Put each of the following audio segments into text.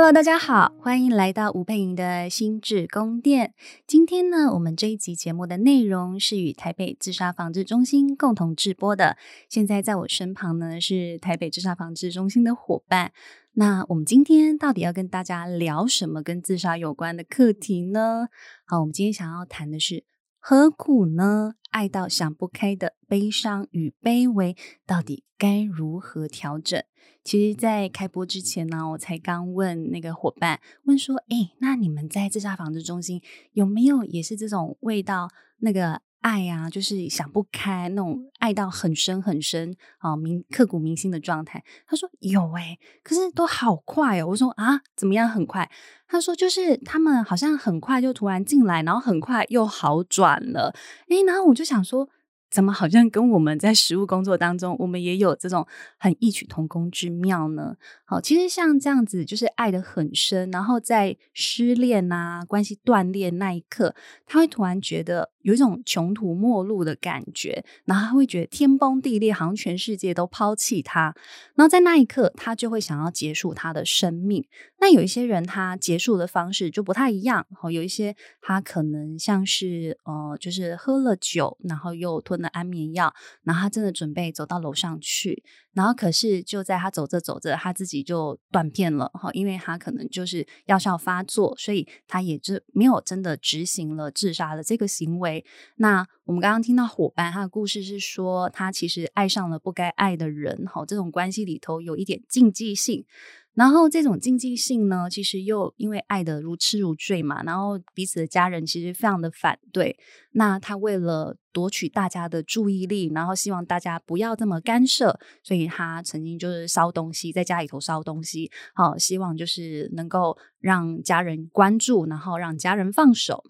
Hello，大家好，欢迎来到吴佩莹的心智宫殿。今天呢，我们这一集节目的内容是与台北自杀防治中心共同制播的。现在在我身旁呢是台北自杀防治中心的伙伴。那我们今天到底要跟大家聊什么跟自杀有关的课题呢？好，我们今天想要谈的是何苦呢？爱到想不开的悲伤与卑微，到底该如何调整？其实，在开播之前呢，我才刚问那个伙伴，问说：“哎，那你们在自杀防治中心有没有也是这种味道？那个？”爱呀、啊，就是想不开那种爱到很深很深啊，铭刻骨铭心的状态。他说有诶、可是都好快哦。我说啊，怎么样很快？他说就是他们好像很快就突然进来，然后很快又好转了。诶，然后我就想说。怎么好像跟我们在实务工作当中，我们也有这种很异曲同工之妙呢？好，其实像这样子，就是爱得很深，然后在失恋啊、关系断裂那一刻，他会突然觉得有一种穷途末路的感觉，然后他会觉得天崩地裂，好像全世界都抛弃他。然后在那一刻，他就会想要结束他的生命。那有一些人，他结束的方式就不太一样。好，有一些他可能像是呃，就是喝了酒，然后又吞。的安眠药，然后他真的准备走到楼上去，然后可是就在他走着走着，他自己就断片了哈，因为他可能就是药效发作，所以他也就没有真的执行了自杀的这个行为。那我们刚刚听到伙伴他的故事是说，他其实爱上了不该爱的人，哈，这种关系里头有一点禁忌性。然后这种禁忌性呢，其实又因为爱得如痴如醉嘛，然后彼此的家人其实非常的反对。那他为了夺取大家的注意力，然后希望大家不要这么干涉，所以他曾经就是烧东西，在家里头烧东西，好，希望就是能够让家人关注，然后让家人放手。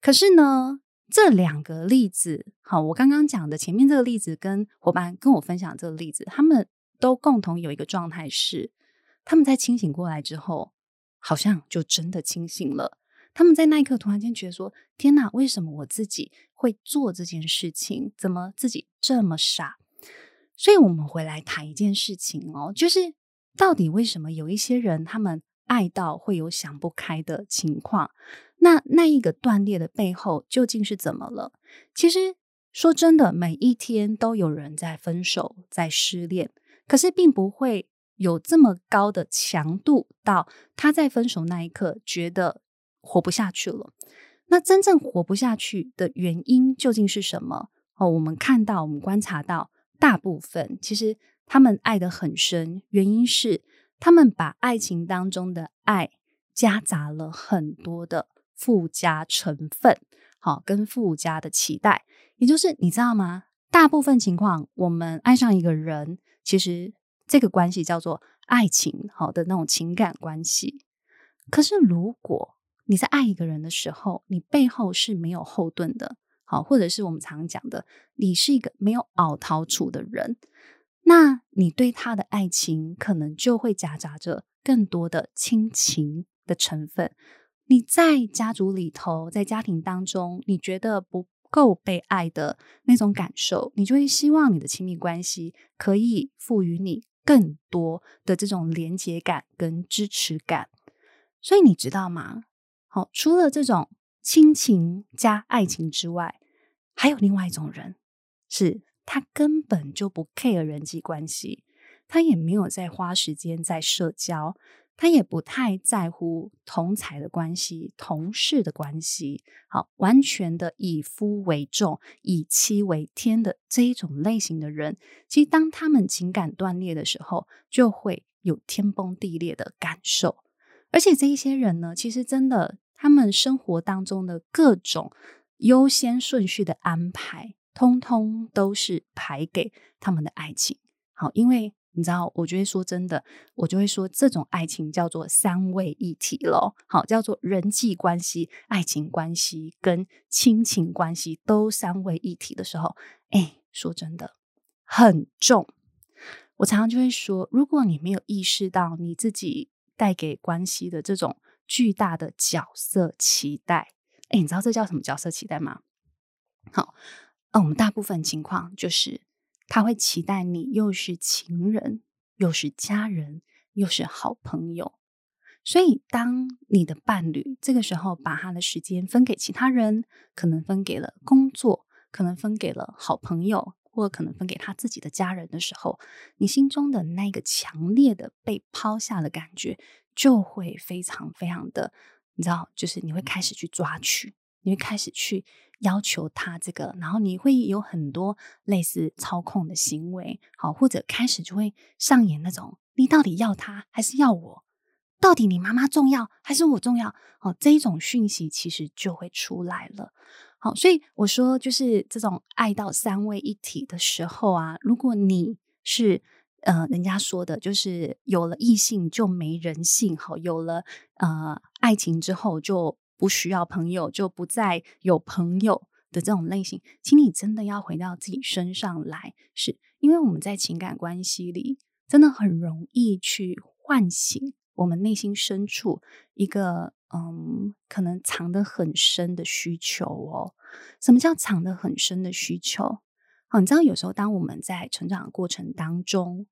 可是呢，这两个例子，好，我刚刚讲的前面这个例子，跟伙伴跟我分享这个例子，他们都共同有一个状态是。他们在清醒过来之后，好像就真的清醒了。他们在那一刻突然间觉得说：“天哪，为什么我自己会做这件事情？怎么自己这么傻？”所以，我们回来谈一件事情哦，就是到底为什么有一些人他们爱到会有想不开的情况？那那一个断裂的背后究竟是怎么了？其实说真的，每一天都有人在分手，在失恋，可是并不会。有这么高的强度，到他在分手那一刻觉得活不下去了。那真正活不下去的原因究竟是什么？哦，我们看到，我们观察到，大部分其实他们爱得很深，原因是他们把爱情当中的爱夹杂了很多的附加成分，好，跟附加的期待。也就是你知道吗？大部分情况，我们爱上一个人，其实。这个关系叫做爱情，好的那种情感关系。可是，如果你在爱一个人的时候，你背后是没有后盾的，好，或者是我们常讲的，你是一个没有凹槽处的人，那你对他的爱情可能就会夹杂着更多的亲情的成分。你在家族里头，在家庭当中，你觉得不够被爱的那种感受，你就会希望你的亲密关系可以赋予你。更多的这种连接感跟支持感，所以你知道吗？好，除了这种亲情加爱情之外，还有另外一种人，是他根本就不 care 人际关系，他也没有在花时间在社交。他也不太在乎同侪的关系、同事的关系，好，完全的以夫为重、以妻为天的这一种类型的人，其实当他们情感断裂的时候，就会有天崩地裂的感受。而且这一些人呢，其实真的，他们生活当中的各种优先顺序的安排，通通都是排给他们的爱情。好，因为。你知道，我就会说真的，我就会说这种爱情叫做三位一体咯，好，叫做人际关系、爱情关系跟亲情关系都三位一体的时候，哎，说真的很重。我常常就会说，如果你没有意识到你自己带给关系的这种巨大的角色期待，哎，你知道这叫什么角色期待吗？好，那我们大部分情况就是。他会期待你又是情人，又是家人，又是好朋友。所以，当你的伴侣这个时候把他的时间分给其他人，可能分给了工作，可能分给了好朋友，或可能分给他自己的家人的时候，你心中的那个强烈的被抛下的感觉，就会非常非常的，你知道，就是你会开始去抓取，你会开始去要求他这个，然后你会有很多类似操控的行为，好，或者开始就会上演那种，你到底要他还是要我？到底你妈妈重要还是我重要？哦，这一种讯息其实就会出来了。好，所以我说，就是这种爱到三位一体的时候啊，如果你是呃，人家说的，就是有了异性就没人性。好，有了呃爱情之后就不需要朋友，就不再有朋友的这种类型，请你真的要回到自己身上来，是因为我们在情感关系里真的很容易去唤醒。我们内心深处一个嗯，可能藏得很深的需求哦。什么叫藏得很深的需求？好，你知道有时候当我们在成长的过程当中，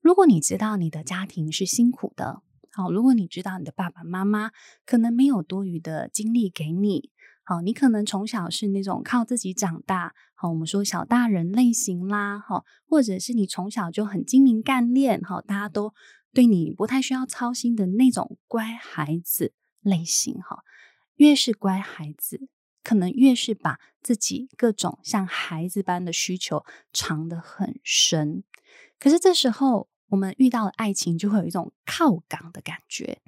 如果你知道你的家庭是辛苦的，好，如果你知道你的爸爸妈妈可能没有多余的精力给你，好，你可能从小是那种靠自己长大，好，我们说小大人类型啦，哈，或者是你从小就很精明干练，好，大家都。对你不太需要操心的那种乖孩子类型，哈，越是乖孩子，可能越是把自己各种像孩子般的需求藏得很深。可是这时候，我们遇到了爱情，就会有一种靠港的感觉。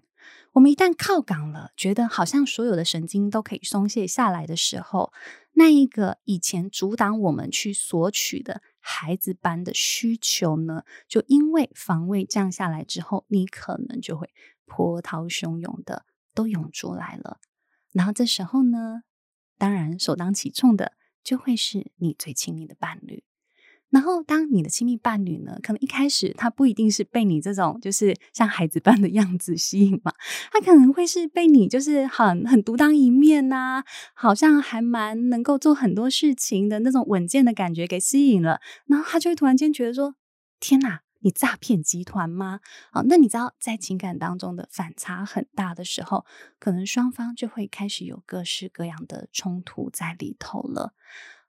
我们一旦靠港了，觉得好像所有的神经都可以松懈下来的时候，那一个以前阻挡我们去索取的孩子般的需求呢，就因为防卫降下来之后，你可能就会波涛汹涌的都涌出来了。然后这时候呢，当然首当其冲的就会是你最亲密的伴侣。然后，当你的亲密伴侣呢，可能一开始他不一定是被你这种就是像孩子般的样子吸引嘛，他可能会是被你就是很很独当一面呐、好像还蛮能够做很多事情的那种稳健的感觉给吸引了，然后他就会突然间觉得说：“天哪，你诈骗集团吗？”好，那你知道在情感当中的反差很大的时候，可能双方就会开始有各式各样的冲突在里头了。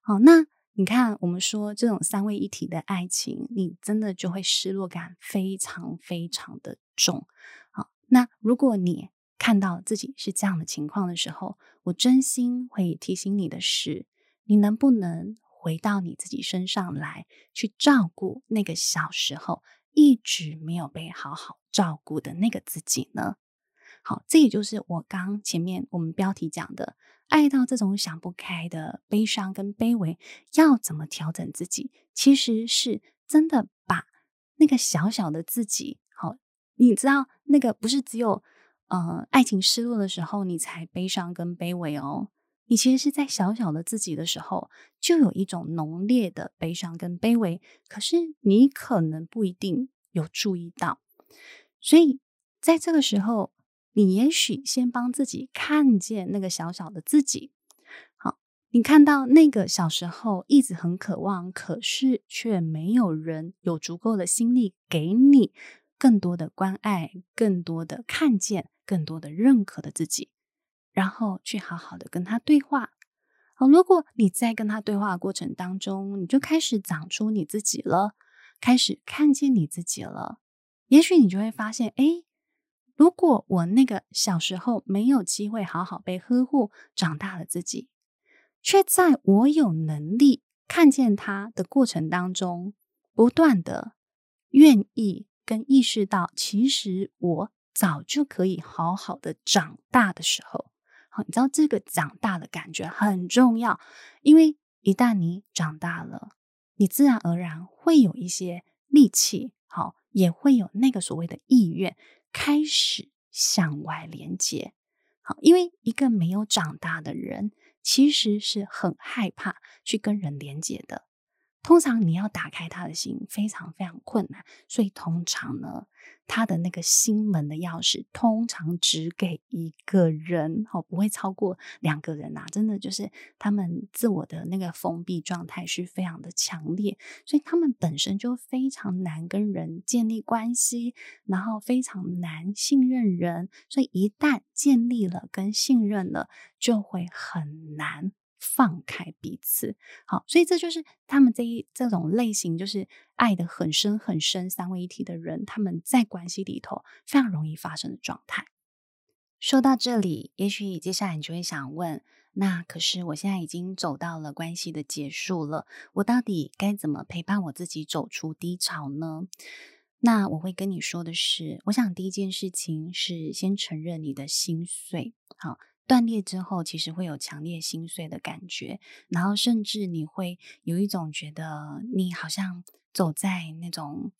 好，那。你看，我们说这种三位一体的爱情，你真的就会失落感非常非常的重。好，那如果你看到自己是这样的情况的时候，我真心会提醒你的是，你能不能回到你自己身上来，去照顾那个小时候一直没有被好好照顾的那个自己呢？好，这也就是我刚前面我们标题讲的，爱到这种想不开的悲伤跟卑微，要怎么调整自己？其实是真的把那个小小的自己，好，你知道那个不是只有呃爱情失落的时候你才悲伤跟卑微哦，你其实是在小小的自己的时候就有一种浓烈的悲伤跟卑微，可是你可能不一定有注意到，所以在这个时候。你也许先帮自己看见那个小小的自己，好，你看到那个小时候一直很渴望，可是却没有人有足够的心力给你更多的关爱、更多的看见、更多的认可的自己，然后去好好的跟他对话。好，如果你在跟他对话的过程当中，你就开始长出你自己了，开始看见你自己了，也许你就会发现，哎。如果我那个小时候没有机会好好被呵护长大的自己，却在我有能力看见他的过程当中，不断的愿意跟意识到，其实我早就可以好好的长大的时候，好，你知道这个长大的感觉很重要，因为一旦你长大了，你自然而然会有一些力气，好，也会有那个所谓的意愿。开始向外连接，好，因为一个没有长大的人，其实是很害怕去跟人连接的。通常你要打开他的心，非常非常困难。所以通常呢，他的那个心门的钥匙，通常只给一个人，哦，不会超过两个人啊。真的就是他们自我的那个封闭状态是非常的强烈，所以他们本身就非常难跟人建立关系，然后非常难信任人。所以一旦建立了跟信任了，就会很难。放开彼此，好，所以这就是他们这一这种类型，就是爱得很深很深、三位一体的人，他们在关系里头非常容易发生的状态。说到这里，也许接下来你就会想问：那可是我现在已经走到了关系的结束了，我到底该怎么陪伴我自己走出低潮呢？那我会跟你说的是，我想第一件事情是先承认你的心碎，好。断裂之后，其实会有强烈心碎的感觉，然后甚至你会有一种觉得你好像走在那种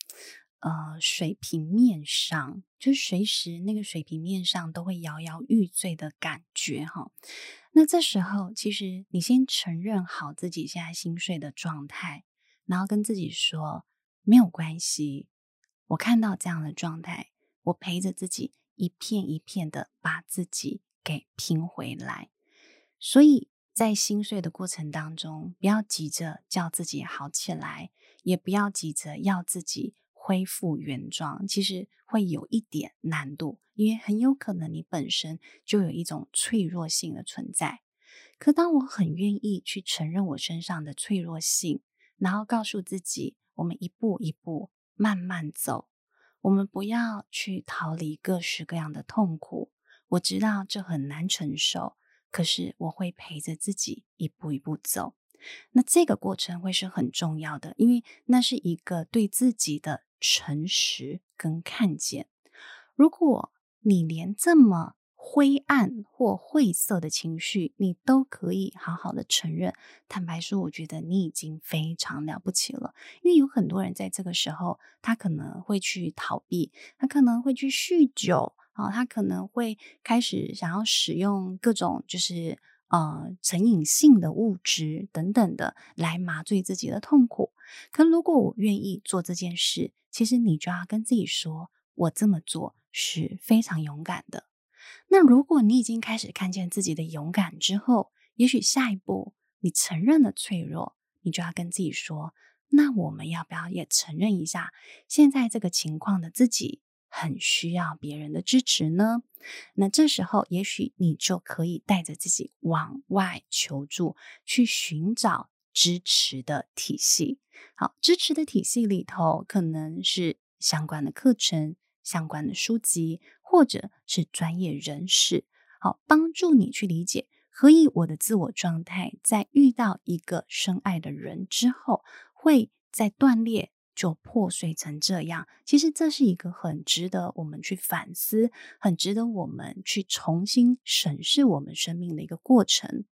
呃水平面上，就随时那个水平面上都会摇摇欲坠的感觉哈。那这时候，其实你先承认好自己现在心碎的状态，然后跟自己说没有关系，我看到这样的状态，我陪着自己一片一片的把自己。给拼回来，所以在心碎的过程当中，不要急着叫自己好起来，也不要急着要自己恢复原状。其实会有一点难度，因为很有可能你本身就有一种脆弱性的存在。可当我很愿意去承认我身上的脆弱性，然后告诉自己，我们一步一步慢慢走，我们不要去逃离各式各样的痛苦。我知道这很难承受，可是我会陪着自己一步一步走。那这个过程会是很重要的，因为那是一个对自己的诚实跟看见。如果你连这么灰暗或晦涩的情绪，你都可以好好的承认，坦白说，我觉得你已经非常了不起了。因为有很多人在这个时候，他可能会去逃避，他可能会去酗酒。啊、他可能会开始想要使用各种就是呃成瘾性的物质等等的来麻醉自己的痛苦。可如果我愿意做这件事，其实你就要跟自己说，我这么做是非常勇敢的。那如果你已经开始看见自己的勇敢之后，也许下一步你承认了脆弱，你就要跟自己说，那我们要不要也承认一下现在这个情况的自己？很需要别人的支持呢，那这时候也许你就可以带着自己往外求助，去寻找支持的体系。好，支持的体系里头可能是相关的课程、相关的书籍，或者是专业人士，好，帮助你去理解何以我的自我状态在遇到一个深爱的人之后，会在断裂。就破碎成这样，其实这是一个很值得我们去反思、很值得我们去重新审视我们生命的一个过程。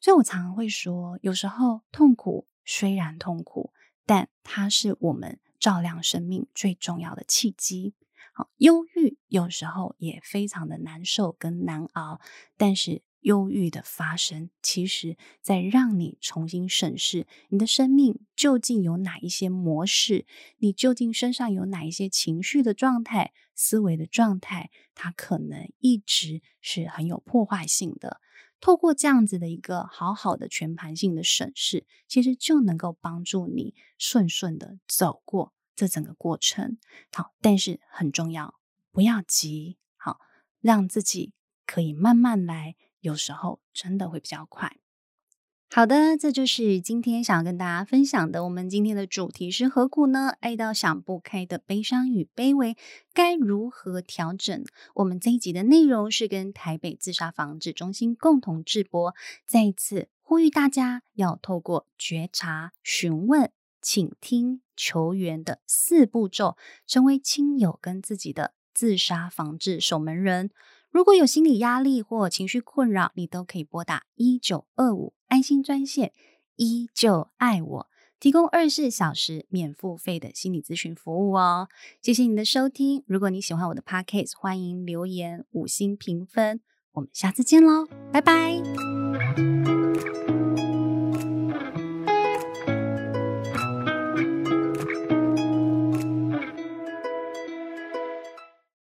所以我常常会说，有时候痛苦虽然痛苦，但它是我们照亮生命最重要的契机。好，忧郁有时候也非常的难受跟难熬，但是。忧郁的发生，其实在让你重新审视你的生命究竟有哪一些模式，你究竟身上有哪一些情绪的状态、思维的状态，它可能一直是很有破坏性的。透过这样子的一个好好的全盘性的审视，其实就能够帮助你顺顺的走过这整个过程。好，但是很重要，不要急，好，让自己可以慢慢来。有时候真的会比较快。好的，这就是今天想要跟大家分享的。我们今天的主题是何苦呢？爱到想不开的悲伤与卑微，该如何调整？我们这一集的内容是跟台北自杀防治中心共同制播。再一次呼吁大家要透过觉察、询问、倾听、求援的四步骤，成为亲友跟自己的自杀防治守门人。如果有心理压力或情绪困扰，你都可以拨打一九二五安心专线，依旧爱我，提供二十四小时免付费的心理咨询服务哦。谢谢你的收听，如果你喜欢我的 Podcast，欢迎留言五星评分，我们下次见喽，拜拜。